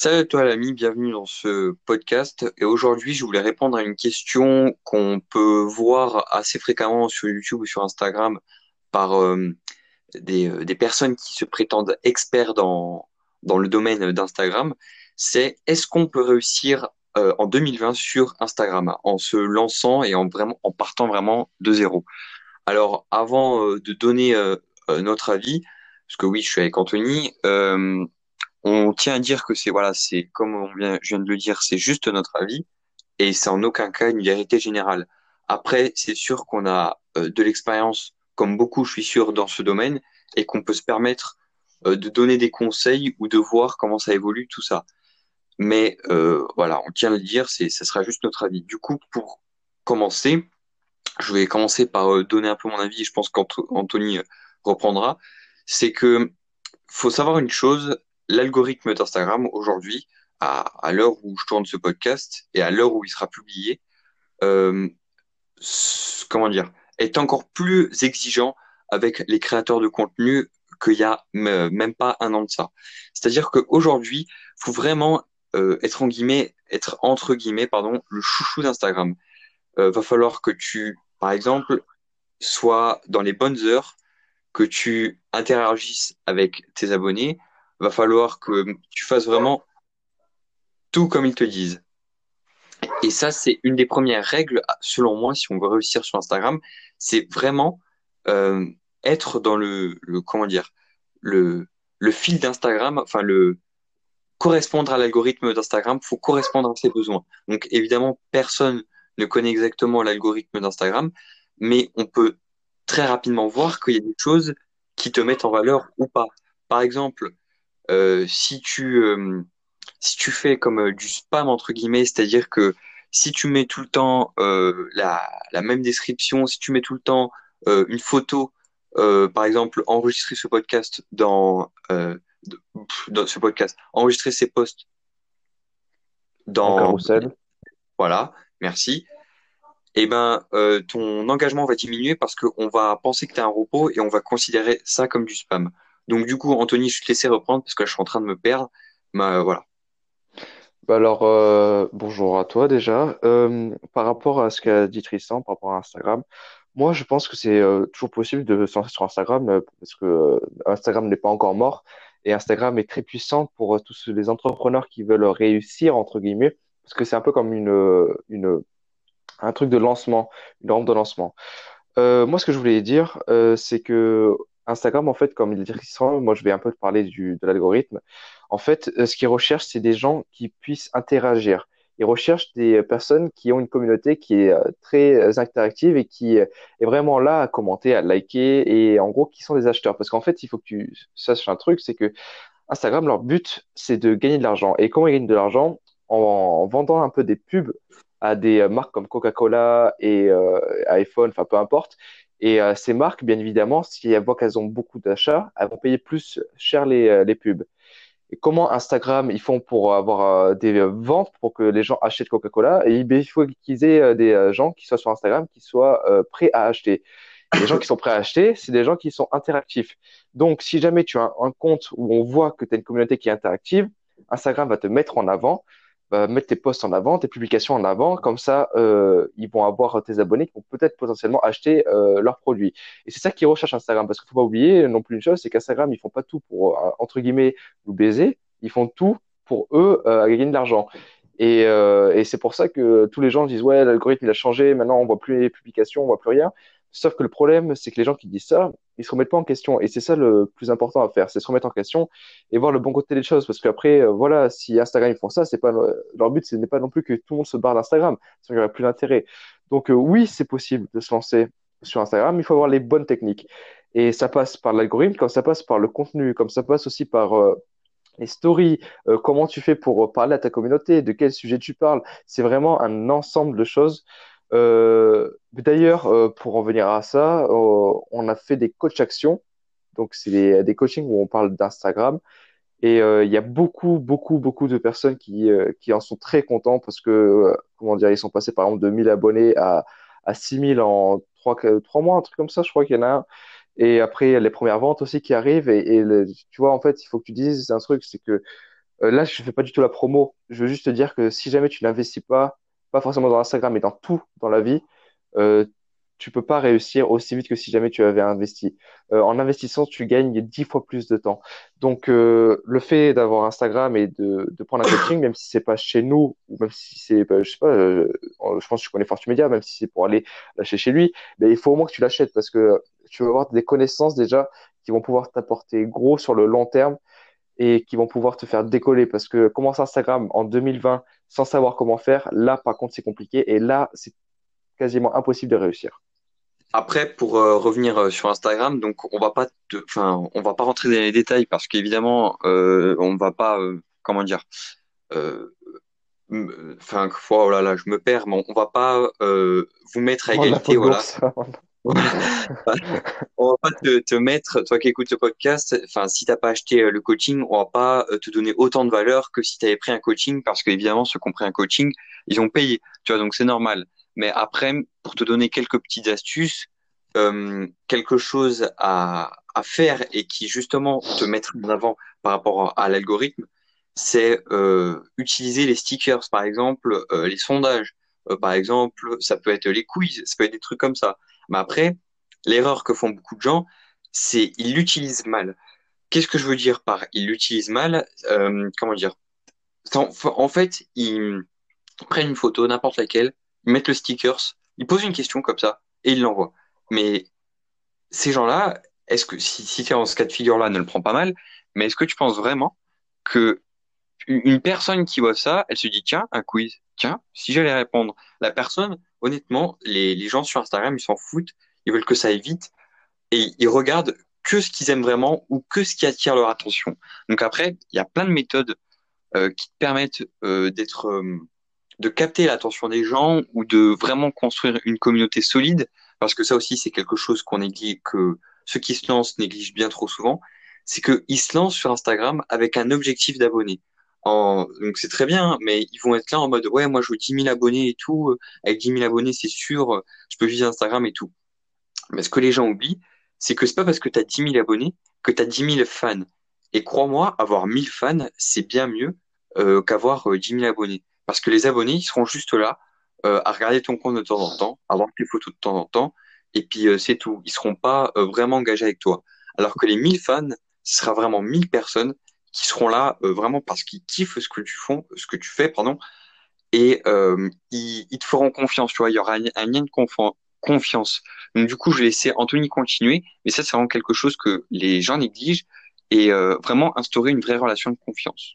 Salut à toi l'ami, bienvenue dans ce podcast. Et aujourd'hui, je voulais répondre à une question qu'on peut voir assez fréquemment sur YouTube ou sur Instagram par euh, des, euh, des personnes qui se prétendent experts dans, dans le domaine d'Instagram. C'est est-ce qu'on peut réussir euh, en 2020 sur Instagram en se lançant et en vraiment en partant vraiment de zéro? Alors avant de donner notre avis, parce que oui, je suis avec Anthony, on tient à dire que c'est voilà, c'est comme on vient, je viens de le dire, c'est juste notre avis et c'est en aucun cas une vérité générale. Après, c'est sûr qu'on a euh, de l'expérience, comme beaucoup, je suis sûr, dans ce domaine et qu'on peut se permettre euh, de donner des conseils ou de voir comment ça évolue tout ça. Mais euh, voilà, on tient à le dire, c'est, ça sera juste notre avis. Du coup, pour commencer, je vais commencer par euh, donner un peu mon avis. Je pense qu'Anthony euh, reprendra. C'est que faut savoir une chose, l'algorithme d'Instagram aujourd'hui, à, à l'heure où je tourne ce podcast et à l'heure où il sera publié, euh, comment dire, est encore plus exigeant avec les créateurs de contenu qu'il y a même pas un an de ça. C'est-à-dire qu'aujourd'hui, faut vraiment euh, être en guillemets, être entre guillemets, pardon, le chouchou d'Instagram. Euh, va falloir que tu, par exemple, sois dans les bonnes heures, que tu interagisses avec tes abonnés. Va falloir que tu fasses vraiment tout comme ils te disent. Et ça, c'est une des premières règles, selon moi, si on veut réussir sur Instagram, c'est vraiment euh, être dans le, le comment dire, le, le fil d'Instagram, enfin le correspondre à l'algorithme d'Instagram, faut correspondre à ses besoins. Donc évidemment, personne ne connaît exactement l'algorithme d'Instagram, mais on peut très rapidement voir qu'il y a des choses qui te mettent en valeur ou pas. Par exemple, si tu euh, si tu fais comme euh, du spam entre guillemets, c'est-à-dire que si tu mets tout le temps euh, la, la même description, si tu mets tout le temps euh, une photo, euh, par exemple, enregistrer ce podcast dans, euh, dans ce podcast, enregistrer ces posts dans, voilà, merci. Eh ben, euh, ton engagement va diminuer parce qu'on va penser que tu as un repos et on va considérer ça comme du spam. Donc du coup, Anthony, je te laisser reprendre parce que je suis en train de me perdre. Euh, voilà. Bah alors, euh, bonjour à toi déjà. Euh, par rapport à ce qu'a dit Tristan, par rapport à Instagram, moi je pense que c'est toujours possible de se lancer sur Instagram parce que Instagram n'est pas encore mort et Instagram est très puissant pour tous les entrepreneurs qui veulent réussir, entre guillemets, parce que c'est un peu comme une, une, un truc de lancement, une rampe de lancement. Moi, ce que je voulais dire, c'est que Instagram, en fait, comme il dit moi, je vais un peu te parler du, de l'algorithme. En fait, euh, ce qu'ils recherchent, c'est des gens qui puissent interagir. Ils recherchent des personnes qui ont une communauté qui est euh, très euh, interactive et qui euh, est vraiment là à commenter, à liker et en gros, qui sont des acheteurs. Parce qu'en fait, il faut que tu saches un truc, c'est que Instagram, leur but, c'est de gagner de l'argent. Et comment ils gagnent de l'argent? En, en vendant un peu des pubs à des euh, marques comme Coca-Cola et euh, iPhone, enfin peu importe. Et euh, ces marques, bien évidemment, si elles voient qu'elles ont beaucoup d'achats, elles vont payer plus cher les, euh, les pubs. Et comment Instagram, ils font pour avoir euh, des ventes pour que les gens achètent Coca-Cola? Et il faut qu'ils aient euh, des gens qui soient sur Instagram qui soient prêts à acheter. Et les gens qui sont prêts à acheter, c'est des gens qui sont interactifs. Donc, si jamais tu as un, un compte où on voit que tu as une communauté qui est interactive, Instagram va te mettre en avant, va mettre tes posts en avant, tes publications en avant. Comme ça, euh, ils vont avoir tes abonnés qui vont peut-être potentiellement acheter euh, leurs produits. Et c'est ça qu'ils recherchent Instagram. Parce qu'il faut pas oublier non plus une chose, c'est qu'Instagram, ils font pas tout pour, euh, entre guillemets, nous baiser. Ils font tout pour eux euh, à gagner de l'argent. Et, euh, et c'est pour ça que tous les gens disent, ouais, l'algorithme, il a changé, maintenant on voit plus les publications, on voit plus rien. Sauf que le problème, c'est que les gens qui disent ça, ils se remettent pas en question. Et c'est ça le plus important à faire, c'est se remettre en question et voir le bon côté des choses. Parce qu'après, euh, voilà, si Instagram ils font ça, c'est pas leur but, ce n'est pas non plus que tout le monde se barre d'Instagram. Ça n'aurait plus d'intérêt. Donc euh, oui, c'est possible de se lancer sur Instagram, il faut avoir les bonnes techniques. Et ça passe par l'algorithme, comme ça passe par le contenu, comme ça passe aussi par euh, les stories, euh, comment tu fais pour parler à ta communauté, de quel sujet tu parles. C'est vraiment un ensemble de choses. Euh, d'ailleurs, euh, pour en venir à ça, euh, on a fait des coach actions. Donc, c'est des, des coachings où on parle d'Instagram. Et il y a beaucoup, beaucoup, beaucoup de personnes qui, qui en sont très contents parce que, comment dire, ils sont passés par exemple de 1000 abonnés à, à 6000 en trois trois mois, un truc comme ça, je crois qu'il y en a un. Et après, les premières ventes aussi qui arrivent. Et, et le- tu vois, en fait, il faut que tu dises un truc, c'est que Euh, là, je fais pas du tout la promo. Je veux juste te dire que si jamais tu n'investis pas, pas forcément dans Instagram, mais dans tout dans la vie, euh, tu peux pas réussir aussi vite que si jamais tu avais investi. Euh, en investissant, tu gagnes dix fois plus de temps. Donc, euh, le fait d'avoir Instagram et de, de prendre un coaching, même si c'est pas chez nous, ou même si c'est, bah, je sais pas, euh, je pense que tu connais Fortune Media, même si c'est pour aller l'acheter chez lui, mais il faut au moins que tu l'achètes parce que tu vas avoir des connaissances déjà qui vont pouvoir t'apporter gros sur le long terme et qui vont pouvoir te faire décoller parce que commencer Instagram en 2020 sans savoir comment faire, là, par contre, c'est compliqué et là, c'est quasiment impossible de réussir. Après, pour euh, revenir euh, sur Instagram, donc on va pas, enfin, on va pas rentrer dans les détails parce qu'évidemment, euh, on va pas, euh, comment dire, enfin, oh là là, je me perds, mais on va pas vous mettre à égalité, voilà. On va pas te, te mettre, toi qui écoutes ce podcast, enfin, si t'as pas acheté le coaching, on va pas te donner autant de valeur que si tu avais pris un coaching, parce qu'évidemment, ceux qui ont pris un coaching, ils ont payé, tu vois, donc c'est normal. Mais après, pour te donner quelques petites astuces, euh, quelque chose à, à faire et qui justement te mettre en avant par rapport à l'algorithme, c'est euh, utiliser les stickers, par exemple, euh, les sondages, Euh, par exemple, ça peut être les quiz, ça peut être des trucs comme ça. Mais après, l'erreur que font beaucoup de gens, c'est ils l'utilisent mal. Qu'est-ce que je veux dire par ils l'utilisent mal? Euh, comment dire? En, fait, ils prennent une photo, n'importe laquelle, ils mettent le stickers, ils posent une question comme ça et ils l'envoient. Mais ces gens-là, est-ce que si, si en ce cas de figure-là, ne le prends pas mal, mais est-ce que tu penses vraiment que une personne qui voit ça, elle se dit, tiens, un quiz, tiens, si j'allais répondre, la personne, honnêtement, les, gens sur Instagram, ils s'en foutent, ils veulent que ça aille vite et ils regardent que ce qu'ils aiment vraiment ou que ce qui attire leur attention. Donc après, il y a plein de méthodes euh, qui te permettent euh, d'être, euh, de capter l'attention des gens ou de vraiment construire une communauté solide, parce que ça aussi, c'est quelque chose qu'on néglige, que ceux qui se lancent négligent bien trop souvent, c'est qu'ils se lancent sur Instagram avec un objectif d'abonnés. En... Donc c'est très bien, mais ils vont être là en mode, ouais, moi je veux 10 000 abonnés et tout, euh, avec 10 000 abonnés, c'est sûr, euh, je peux vivre Instagram et tout. Mais ce que les gens oublient, c'est que c'est pas parce que tu as 10 000 abonnés que tu as 10 000 fans. Et crois-moi, avoir 1000 fans, c'est bien mieux euh, qu'avoir euh, 10 000 abonnés. Parce que les abonnés, ils seront juste là euh, à regarder ton compte de temps en temps, à voir tes photos de temps en temps, et puis c'est tout. Ils seront pas vraiment engagés avec toi. Alors que les 1000 fans, ce sera vraiment 1000 personnes qui seront là euh, vraiment parce qu'ils kiffent ce que tu fais, ce que tu fais, pardon, et euh, ils, te feront confiance, tu vois, il y aura un, lien de confi- confiance. Donc du coup, je vais laisser Anthony continuer, mais ça, c'est vraiment quelque chose que les gens négligent. Et euh, vraiment instaurer une vraie relation de confiance.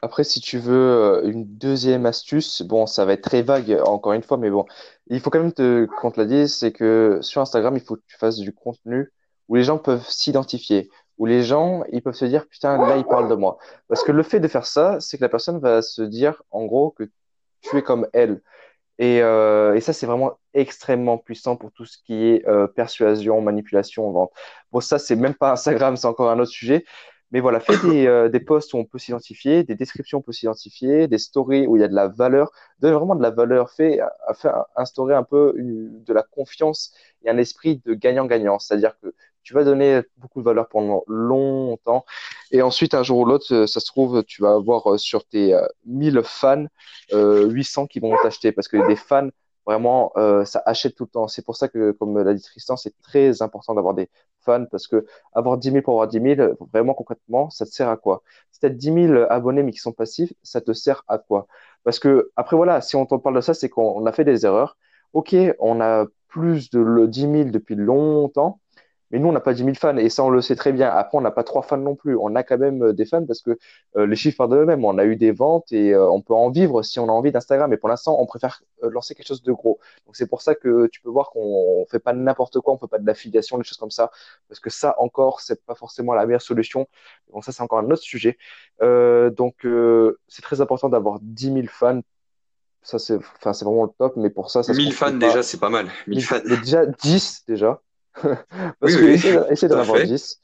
Après, si tu veux une deuxième astuce, bon, ça va être très vague encore une fois, mais bon, il faut quand même te, qu'on te l'a dit, c'est que sur Instagram, il faut que tu fasses du contenu où les gens peuvent s'identifier, où les gens, ils peuvent se dire, putain, là, il parle de moi. Parce que le fait de faire ça, c'est que la personne va se dire, en gros, que tu es comme elle. Et, euh, ça, c'est vraiment extrêmement puissant pour tout ce qui est euh, persuasion, manipulation, vente. Bon, ça, c'est même pas Instagram, c'est encore un autre sujet. Mais voilà, fais des, euh, des posts où on peut s'identifier, des descriptions où on peut s'identifier, des stories où il y a de la valeur. Donne vraiment de la valeur, fais, fais instaurer un peu de la confiance et un esprit de gagnant-gagnant. C'est-à-dire que tu vas donner beaucoup de valeur pendant longtemps. Et ensuite, un jour ou l'autre, euh, ça se trouve, tu vas avoir euh, sur tes euh, 1000 fans, euh, 800 qui vont t'acheter. Parce que des fans, vraiment, ça achète tout le temps. C'est pour ça que, comme l'a dit Tristan, c'est très important d'avoir des fans. Parce que avoir 10 000 pour avoir 10 000, vraiment concrètement, ça te sert à quoi? Si tu as 10 000 abonnés mais qui sont passifs, ça te sert à quoi? Parce que, après, voilà, si on t'en parle de ça, c'est qu'on on a fait des erreurs. Ok, on a plus de le 10 000 depuis longtemps. Mais nous, on n'a pas 10 000 fans et ça, on le sait très bien. Après, on n'a pas trois fans non plus. On a quand même euh, des fans parce que euh, les chiffres parlent d'eux-mêmes. On a eu des ventes et euh, on peut en vivre si on a envie d'Instagram. Mais pour l'instant, on préfère euh, lancer quelque chose de gros. Donc, c'est pour ça que tu peux voir qu'on on fait pas n'importe quoi. On fait pas de l'affiliation, des choses comme ça. Parce que ça, encore, c'est pas forcément la meilleure solution. Bon, ça, c'est encore un autre sujet. Euh, donc, euh, c'est très important d'avoir 10 000 fans. Ça, c'est, enfin, c'est vraiment le top. Mais pour ça, ça se 1000 fans déjà, c'est pas mal. 1000 fans. Déjà 10 déjà. Oui, Parce que oui, de- essaie tout d'en avoir fait. 10.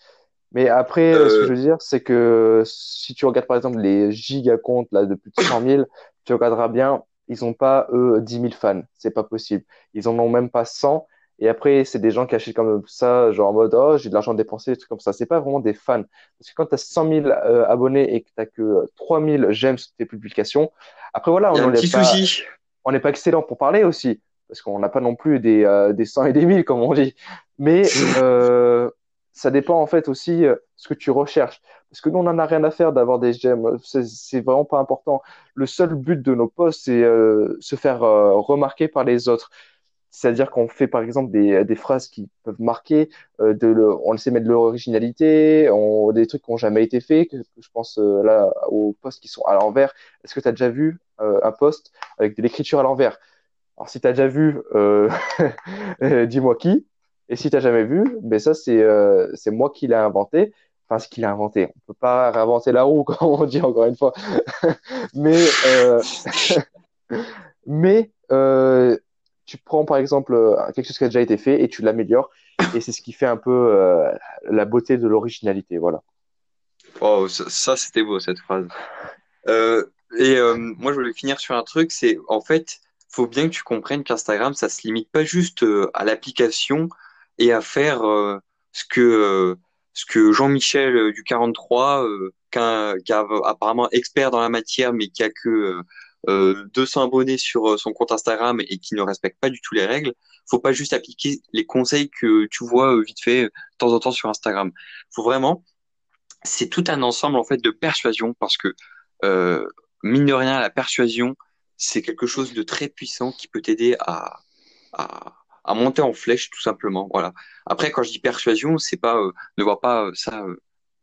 Mais après, euh, ce que je Euh, veux dire, c'est que si tu regardes par exemple les giga comptes là, de plus de 100 000, tu regarderas bien, ils n'ont pas eux 10 000 fans. C'est pas possible. Ils en ont même pas 100. Et après, c'est des gens qui achètent comme ça, genre en mode, oh, j'ai de l'argent dépensé, des trucs comme ça. C'est pas vraiment des fans. Parce que quand tu as 100 000 euh, abonnés et que tu que 3 000 j'aime sur tes publications, après voilà, on n'est pas, on n'est pas excellent pour parler aussi. Parce qu'on n'a pas non plus des, euh, des 100 et des 1000, comme on dit. Mais euh, ça dépend en fait aussi euh, ce que tu recherches. Parce que nous, on n'en a rien à faire d'avoir des j'aime. C'est vraiment pas important. Le seul but de nos posts, c'est euh, se faire remarquer par les autres. C'est-à-dire qu'on fait par exemple des, des, phrases qui peuvent marquer, euh, de le, on essaie de mettre de l'originalité, des trucs qui n'ont jamais été faits. Que, je pense euh, là aux posts qui sont à l'envers. Est-ce que tu as déjà vu euh, un post avec de l'écriture à l'envers? Alors si tu as déjà vu, dis-moi qui. Et si tu n'as jamais vu, ben ça c'est c'est moi qui l'ai inventé. Enfin, ce qu'il a inventé. On peut pas réinventer la roue, comme on dit encore une fois. mais mais tu prends par exemple euh, quelque chose qui a déjà été fait et tu l'améliores. Et c'est ce qui fait un peu euh, la beauté de l'originalité. Voilà. Oh, ça, c'était beau cette phrase. Euh, et moi, je voulais finir sur un truc c'est en fait, faut bien que tu comprennes qu'Instagram, ça se limite pas juste à l'application et à faire ce que ce que Jean-Michel du 43, qui est apparemment expert dans la matière, mais qui a que euh, 200 abonnés sur euh, son compte Instagram et qui ne respecte pas du tout les règles, faut pas juste appliquer les conseils que tu vois euh, vite fait euh, de temps en temps sur Instagram. Faut vraiment, c'est tout un ensemble en fait de persuasion parce que euh, mine de rien, la persuasion c'est quelque chose de très puissant qui peut t'aider à, à, à monter en flèche tout simplement. Voilà. Après, quand je dis persuasion, c'est pas ne vois pas ça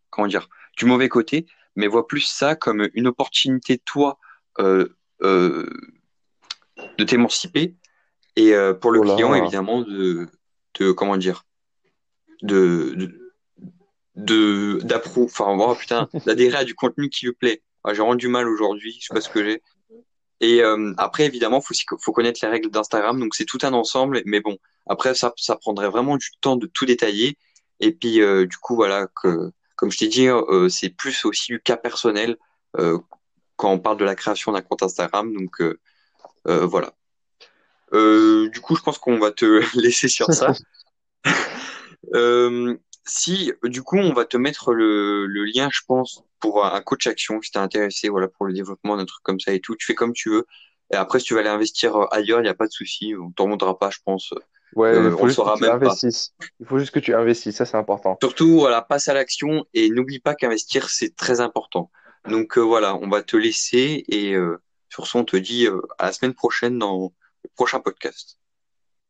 comment dire du mauvais côté, mais vois plus ça comme une opportunité toi euh, euh, de t'émanciper et euh, pour le client évidemment de, de comment dire de de d'approuver enfin oh, putain d'adhérer à du contenu qui lui plaît ah, j'ai rendu mal aujourd'hui je sais pas ce que j'ai et euh, après évidemment faut faut connaître les règles d'Instagram donc c'est tout un ensemble mais bon après ça ça prendrait vraiment du temps de tout détailler et puis du coup voilà que comme je t'ai dit c'est plus aussi du cas personnel quand on parle de la création d'un compte Instagram. Donc euh, euh, voilà. Euh, du coup, je pense qu'on va te laisser sur ça. si du coup on va te mettre le, lien, je pense, pour un coach action si t'es intéressé, voilà, pour le développement d'un truc comme ça et tout, tu fais comme tu veux. Et après, si tu vas aller investir ailleurs, il n'y a pas de souci, on t'en montrera pas, je pense. Ouais, il faut saura même pas. Il faut juste que tu investisses, ça c'est important. Surtout, voilà, passe à l'action et n'oublie pas qu'investir c'est très important. Donc euh, voilà, on va te laisser et euh, sur ce, on te dit euh, à la semaine prochaine dans le prochain podcast.